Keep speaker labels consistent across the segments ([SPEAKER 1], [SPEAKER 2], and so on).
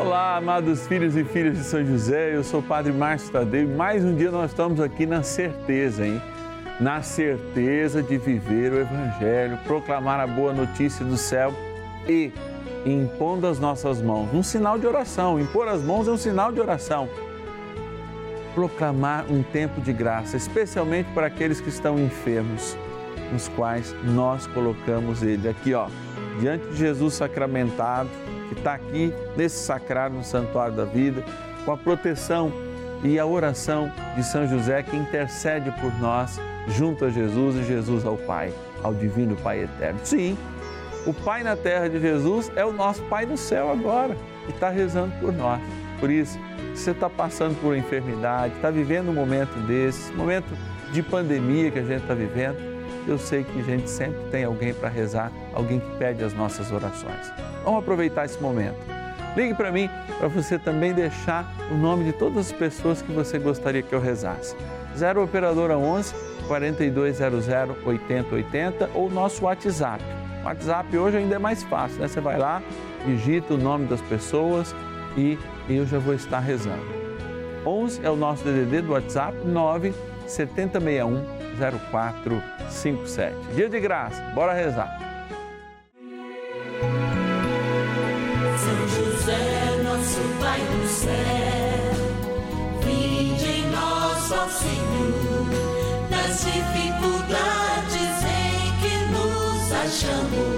[SPEAKER 1] Olá, amados filhos e filhas de São José, eu sou o Padre Márcio Tadeu e mais um dia nós estamos aqui na certeza, hein? Na certeza de viver o Evangelho, proclamar a boa notícia do céu e impondo as nossas mãos, um sinal de oração. Impor as mãos é um sinal de oração. Proclamar um tempo de graça, especialmente para aqueles que estão enfermos, nos quais nós colocamos ele aqui, ó, diante de Jesus sacramentado que está aqui nesse sacrário, no Santuário da Vida, com a proteção e a oração de São José que intercede por nós junto a Jesus e Jesus ao Pai, ao Divino Pai Eterno. Sim, o Pai na terra de Jesus é o nosso Pai no céu agora e está rezando por nós. Por isso, se você está passando por enfermidade, está vivendo um momento desse, momento de pandemia que a gente está vivendo, eu sei que a gente sempre tem alguém para rezar, alguém que pede as nossas orações. Vamos aproveitar esse momento. Ligue para mim para você também deixar o nome de todas as pessoas que você gostaria que eu rezasse. 0 Operadora 11 4200 8080 ou nosso WhatsApp. O WhatsApp hoje ainda é mais fácil, né? Você vai lá, digita o nome das pessoas e eu já vou estar rezando. 11 é o nosso DDD do WhatsApp 9 7061 0457. Dia de graça, bora rezar.
[SPEAKER 2] Nos achamos.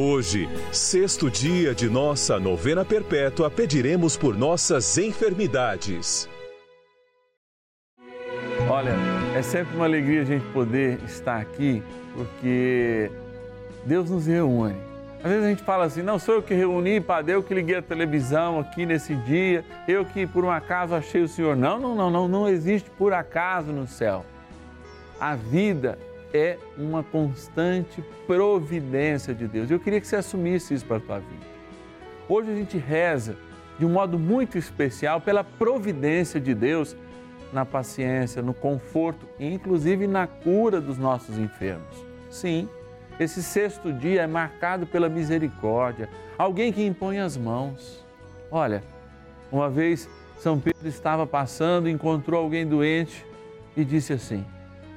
[SPEAKER 3] Hoje, sexto dia de nossa novena perpétua, pediremos por nossas enfermidades.
[SPEAKER 1] Olha, é sempre uma alegria a gente poder estar aqui, porque Deus nos reúne. Às vezes a gente fala assim, não sou eu que reuni, Padre, eu que liguei a televisão aqui nesse dia, eu que por um acaso achei o Senhor. Não, não, não, não, não existe por acaso no céu. A vida é uma constante providência de Deus. Eu queria que você assumisse isso para a tua vida. Hoje a gente reza de um modo muito especial pela providência de Deus na paciência, no conforto e inclusive na cura dos nossos enfermos. Sim, esse sexto dia é marcado pela misericórdia, alguém que impõe as mãos. Olha, uma vez São Pedro estava passando, encontrou alguém doente e disse assim: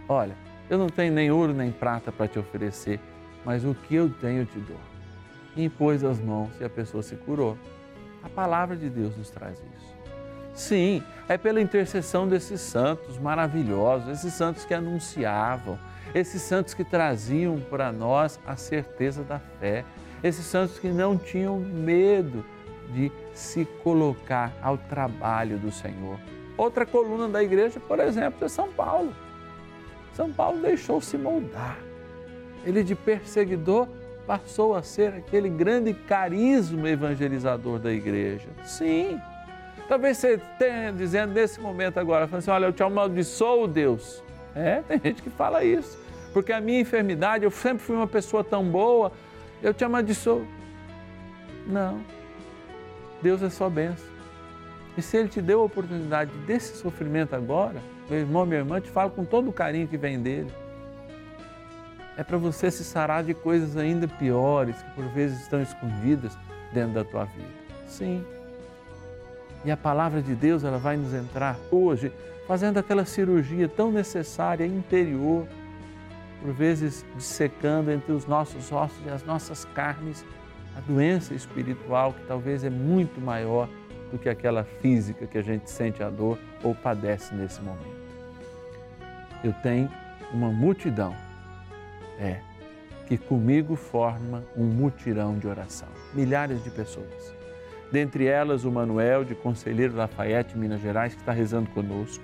[SPEAKER 1] Olha, eu não tenho nem ouro nem prata para te oferecer, mas o que eu tenho eu te dou. E impôs as mãos e a pessoa se curou. A palavra de Deus nos traz isso. Sim, é pela intercessão desses santos maravilhosos, esses santos que anunciavam, esses santos que traziam para nós a certeza da fé, esses santos que não tinham medo de se colocar ao trabalho do Senhor. Outra coluna da igreja, por exemplo, é São Paulo. São Paulo deixou-se moldar. Ele de perseguidor passou a ser aquele grande carisma evangelizador da igreja. Sim. Talvez você tenha dizendo nesse momento agora, assim, olha, eu te amaldiçoo, Deus. É, tem gente que fala isso. Porque a minha enfermidade, eu sempre fui uma pessoa tão boa, eu te amaldiçoo. Não. Deus é só benção. E se Ele te deu a oportunidade desse sofrimento agora, meu irmão, minha irmã, te falo com todo o carinho que vem dele. É para você se sarar de coisas ainda piores que por vezes estão escondidas dentro da tua vida. Sim. E a palavra de Deus, ela vai nos entrar hoje fazendo aquela cirurgia tão necessária interior, por vezes dissecando entre os nossos ossos e as nossas carnes a doença espiritual que talvez é muito maior do que aquela física que a gente sente a dor ou padece nesse momento. Eu tenho uma multidão, é, que comigo forma um mutirão de oração, milhares de pessoas. Dentre elas, o Manuel, de Conselheiro Lafayette, Minas Gerais, que está rezando conosco,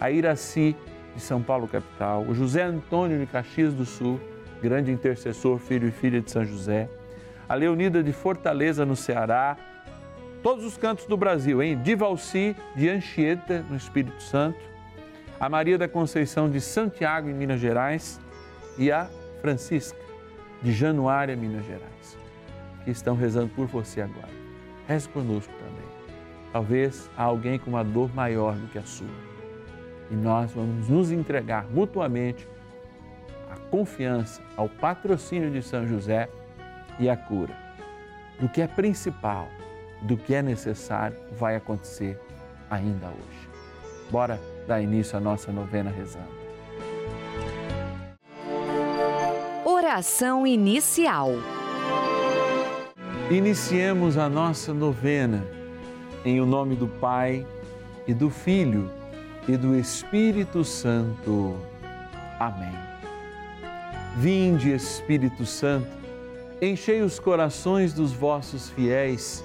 [SPEAKER 1] a Iraci, de São Paulo, capital, o José Antônio de Caxias do Sul, grande intercessor, filho e filha de São José, a Leonida de Fortaleza, no Ceará, todos os cantos do Brasil, hein? Divalci de Anchieta, no Espírito Santo, a Maria da Conceição de Santiago, em Minas Gerais, e a Francisca de Januária, Minas Gerais, que estão rezando por você agora. Reze conosco também. Talvez há alguém com uma dor maior do que a sua. E nós vamos nos entregar mutuamente à confiança, ao patrocínio de São José e à cura. Do que é principal, do que é necessário, vai acontecer ainda hoje. Bora dar início à nossa novena rezando.
[SPEAKER 4] Oração inicial.
[SPEAKER 1] Iniciemos a nossa novena em o nome do Pai e do Filho e do Espírito Santo. Amém. Vinde, Espírito Santo, enchei os corações dos vossos fiéis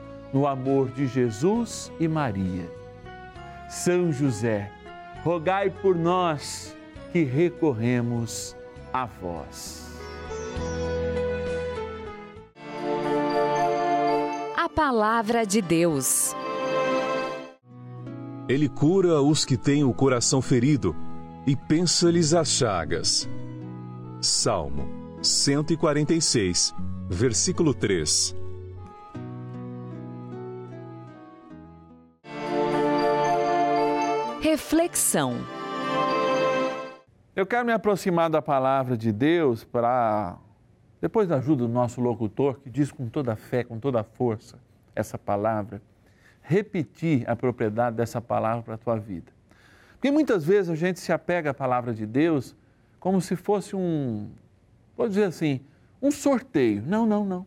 [SPEAKER 1] no amor de Jesus e Maria. São José, rogai por nós que recorremos a vós.
[SPEAKER 4] A palavra de Deus.
[SPEAKER 3] Ele cura os que têm o coração ferido e pensa-lhes as chagas. Salmo 146, versículo 3.
[SPEAKER 4] Reflexão.
[SPEAKER 1] Eu quero me aproximar da palavra de Deus para, depois da ajuda do nosso locutor, que diz com toda a fé, com toda a força, essa palavra, repetir a propriedade dessa palavra para a tua vida. Porque muitas vezes a gente se apega à palavra de Deus como se fosse um, vou dizer assim, um sorteio. Não, não, não.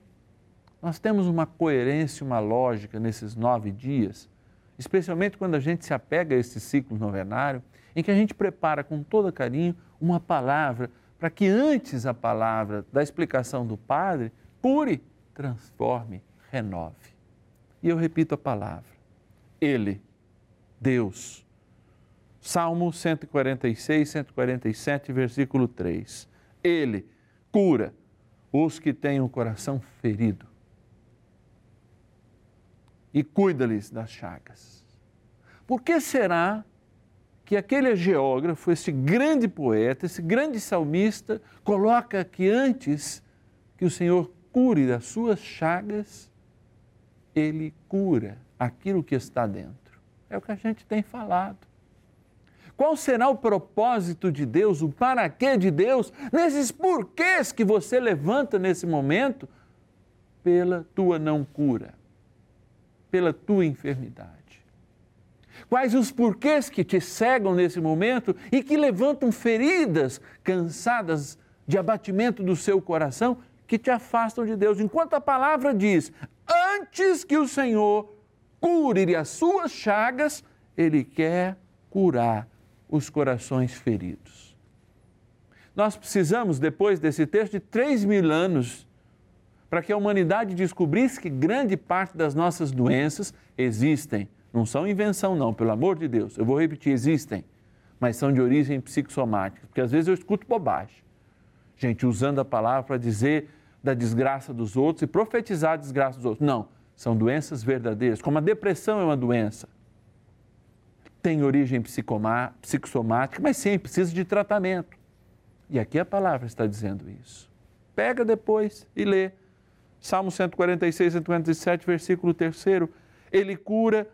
[SPEAKER 1] Nós temos uma coerência, uma lógica nesses nove dias especialmente quando a gente se apega a esse ciclo novenário, em que a gente prepara com todo carinho uma palavra para que antes a palavra da explicação do Padre cure, transforme, renove. E eu repito a palavra. Ele, Deus. Salmo 146, 147, versículo 3. Ele cura os que têm o coração ferido e cuida-lhes das chagas. Por que será que aquele geógrafo, esse grande poeta, esse grande salmista, coloca que antes que o Senhor cure das suas chagas, ele cura aquilo que está dentro? É o que a gente tem falado. Qual será o propósito de Deus, o para quê de Deus, nesses porquês que você levanta nesse momento pela tua não cura? Pela tua enfermidade? Quais os porquês que te cegam nesse momento e que levantam feridas cansadas de abatimento do seu coração que te afastam de Deus? Enquanto a palavra diz: antes que o Senhor cure as suas chagas, Ele quer curar os corações feridos. Nós precisamos, depois desse texto, de três mil anos para que a humanidade descobrisse que grande parte das nossas doenças existem. Não são invenção, não, pelo amor de Deus. Eu vou repetir: existem, mas são de origem psicossomática. Porque às vezes eu escuto bobagem. Gente usando a palavra para dizer da desgraça dos outros e profetizar a desgraça dos outros. Não, são doenças verdadeiras, como a depressão é uma doença. Tem origem psicossomática, mas sim, precisa de tratamento. E aqui a palavra está dizendo isso. Pega depois e lê Salmo 146, 147, versículo 3. Ele cura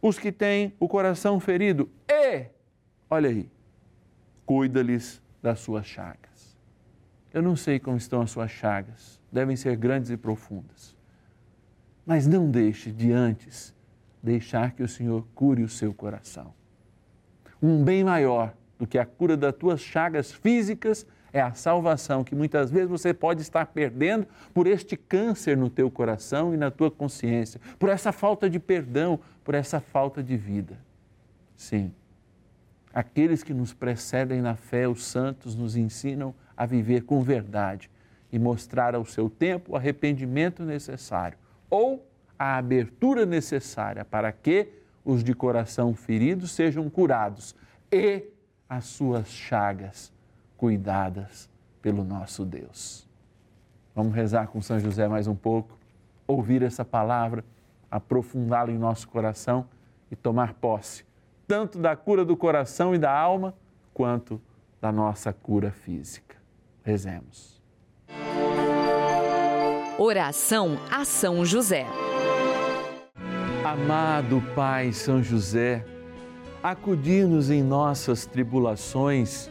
[SPEAKER 1] os que têm o coração ferido e, olha aí, cuida-lhes das suas chagas. Eu não sei como estão as suas chagas, devem ser grandes e profundas. Mas não deixe de antes deixar que o Senhor cure o seu coração. Um bem maior do que a cura das tuas chagas físicas é a salvação que muitas vezes você pode estar perdendo por este câncer no teu coração e na tua consciência, por essa falta de perdão, por essa falta de vida. Sim. Aqueles que nos precedem na fé, os santos, nos ensinam a viver com verdade e mostrar ao seu tempo o arrependimento necessário ou a abertura necessária para que os de coração feridos sejam curados e as suas chagas cuidadas pelo nosso Deus. Vamos rezar com São José mais um pouco, ouvir essa palavra, aprofundá-la em nosso coração e tomar posse, tanto da cura do coração e da alma, quanto da nossa cura física. Rezemos.
[SPEAKER 4] Oração a São José.
[SPEAKER 1] Amado Pai São José, acudir-nos em nossas tribulações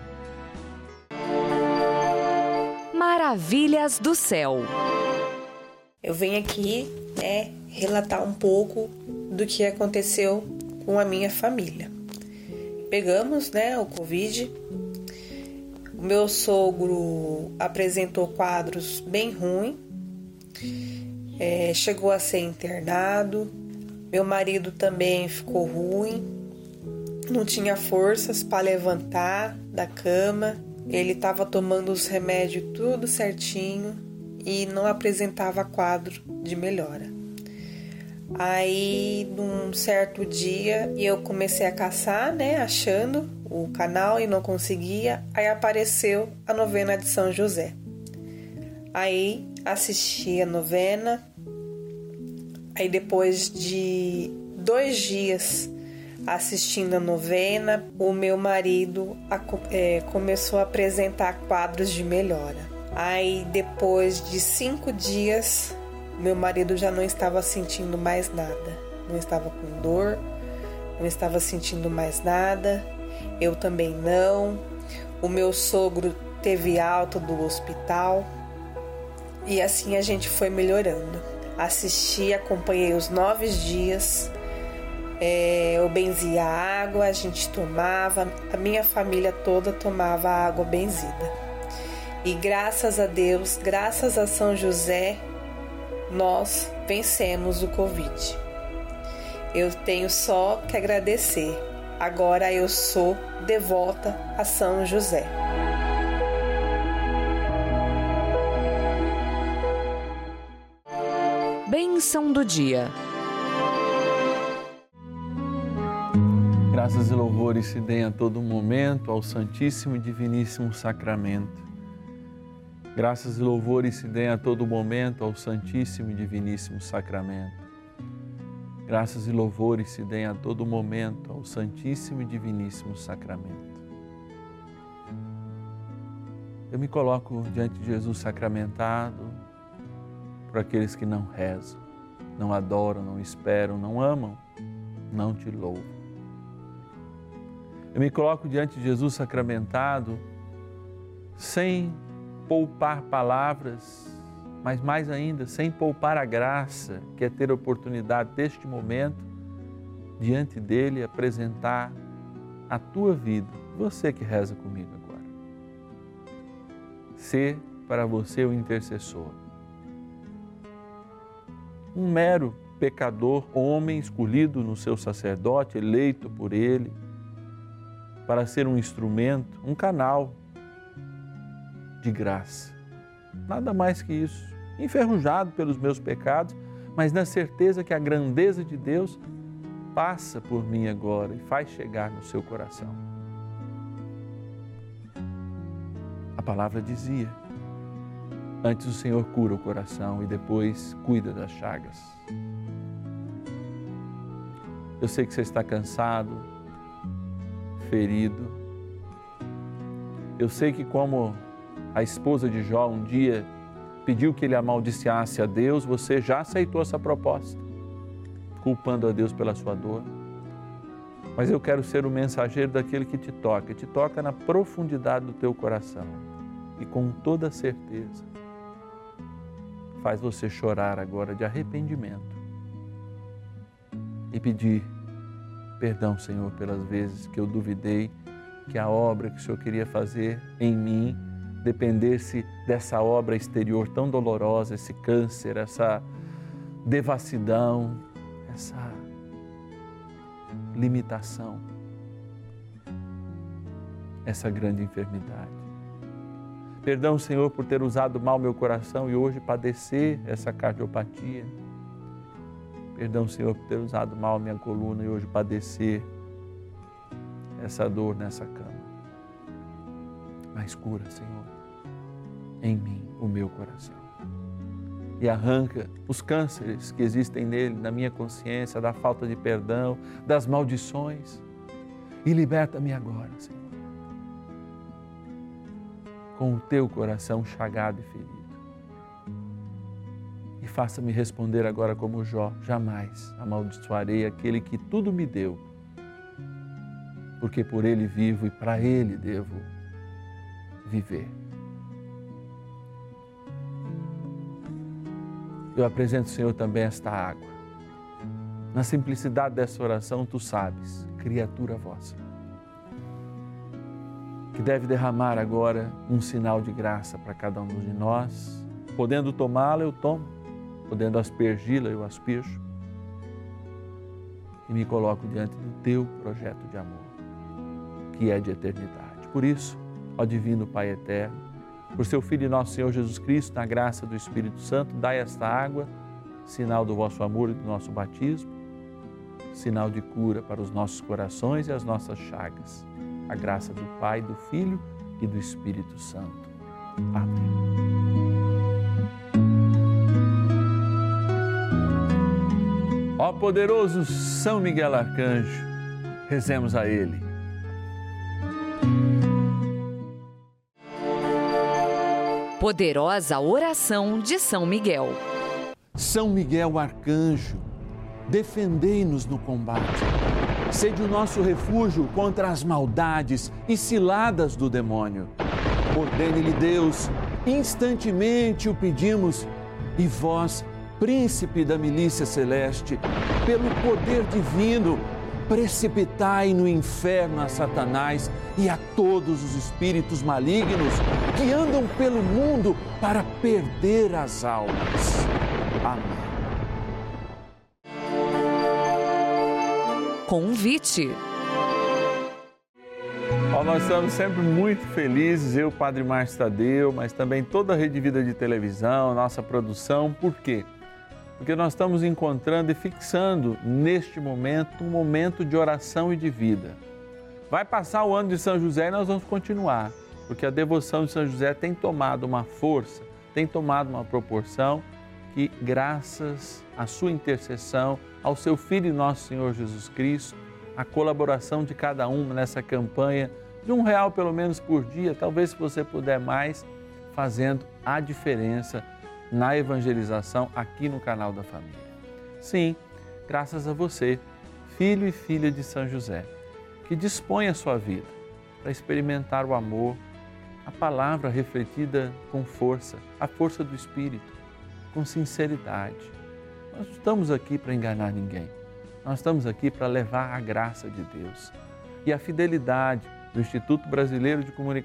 [SPEAKER 4] Maravilhas do céu.
[SPEAKER 5] Eu venho aqui, né, relatar um pouco do que aconteceu com a minha família. Pegamos, né, o Covid. O meu sogro apresentou quadros bem ruins, é, chegou a ser internado. Meu marido também ficou ruim, não tinha forças para levantar da cama. Ele estava tomando os remédios tudo certinho e não apresentava quadro de melhora. Aí, num certo dia, eu comecei a caçar, né, achando o canal e não conseguia. Aí apareceu a novena de São José. Aí assisti a novena. Aí depois de dois dias assistindo a novena, o meu marido é, começou a apresentar quadros de melhora. Aí depois de cinco dias, meu marido já não estava sentindo mais nada, não estava com dor, não estava sentindo mais nada, eu também não. O meu sogro teve alta do hospital e assim a gente foi melhorando. Assisti, acompanhei os nove dias. É, eu benzia água, a gente tomava, a minha família toda tomava água benzida. E graças a Deus, graças a São José, nós vencemos o Covid. Eu tenho só que agradecer. Agora eu sou devota a São José.
[SPEAKER 4] Bênção do dia.
[SPEAKER 1] Graças e louvores se deem a todo momento ao Santíssimo e Diviníssimo Sacramento. Graças e louvores se deem a todo momento ao Santíssimo e Diviníssimo Sacramento. Graças e louvores se deem a todo momento ao Santíssimo e Diviníssimo Sacramento. Eu me coloco diante de Jesus sacramentado por aqueles que não rezam, não adoram, não esperam, não amam, não te louvam. Eu me coloco diante de Jesus sacramentado sem poupar palavras, mas mais ainda, sem poupar a graça, que é ter a oportunidade deste momento, diante dele, apresentar a tua vida, você que reza comigo agora. Ser para você o intercessor. Um mero pecador, homem escolhido no seu sacerdote, eleito por ele, para ser um instrumento, um canal de graça. Nada mais que isso. Enferrujado pelos meus pecados, mas na certeza que a grandeza de Deus passa por mim agora e faz chegar no seu coração. A palavra dizia: Antes o Senhor cura o coração e depois cuida das chagas. Eu sei que você está cansado, ferido. Eu sei que, como a esposa de Jó um dia pediu que ele amaldiçasse a Deus, você já aceitou essa proposta, culpando a Deus pela sua dor. Mas eu quero ser o mensageiro daquele que te toca, te toca na profundidade do teu coração e com toda certeza faz você chorar agora de arrependimento e pedir perdão, Senhor, pelas vezes que eu duvidei que a obra que o Senhor queria fazer em mim dependesse dessa obra exterior tão dolorosa, esse câncer, essa devassidão, essa limitação, essa grande enfermidade. Perdão, Senhor, por ter usado mal meu coração e hoje padecer essa cardiopatia. Perdão, Senhor, por ter usado mal minha coluna e hoje padecer essa dor nessa cama. Mas cura, Senhor, em mim o meu coração. E arranca os cânceres que existem nele, na minha consciência, da falta de perdão, das maldições. E liberta-me agora, Senhor. Com o teu coração chagado e ferido. Faça-me responder agora como Jó: jamais amaldiçoarei aquele que tudo me deu, porque por ele vivo e para ele devo viver. Eu apresento, Senhor, também esta água. Na simplicidade dessa oração, tu sabes, criatura vossa, que deve derramar agora um sinal de graça para cada um de nós. Podendo tomá-la, eu tomo. Podendo aspergi-la, eu asperjo. E me coloco diante do teu projeto de amor, que é de eternidade. Por isso, ó Divino Pai Eterno, por seu Filho e nosso Senhor Jesus Cristo, na graça do Espírito Santo, dai esta água, sinal do vosso amor e do nosso batismo, sinal de cura para os nossos corações e as nossas chagas. A graça do Pai, do Filho e do Espírito Santo. Amém. Ó poderoso São Miguel Arcanjo, rezemos a ele.
[SPEAKER 4] Poderosa oração de São Miguel.
[SPEAKER 1] São Miguel Arcanjo, defendei-nos no combate. Sede o nosso refúgio contra as maldades e ciladas do demônio. Ordene-lhe Deus, instantemente o pedimos, e vós, príncipe da milícia celeste, pelo poder divino, precipitai no inferno a Satanás e a todos os espíritos malignos que andam pelo mundo para perder as almas. Amém.
[SPEAKER 4] Convite.
[SPEAKER 1] Ó, nós estamos sempre muito felizes, eu, Padre Márcio Tadeu, mas também toda a Rede Vida de Televisão, nossa produção. Por quê? Porque nós estamos encontrando e fixando neste momento um momento de oração e de vida. Vai passar o ano de São José e nós vamos continuar, porque a devoção de São José tem tomado uma força, tem tomado uma proporção que, graças à sua intercessão, ao seu Filho e nosso Senhor Jesus Cristo, a colaboração de cada um nessa campanha de um real pelo menos por dia, talvez se você puder mais, fazendo a diferença na evangelização aqui no canal da família. Sim, graças a você, filho e filha de São José, que dispõe a sua vida para experimentar o amor, a palavra refletida com força, a força do Espírito, com sinceridade. Nós não estamos aqui para enganar ninguém. Nós estamos aqui para levar a graça de Deus e a fidelidade do Instituto Brasileiro de Comunicação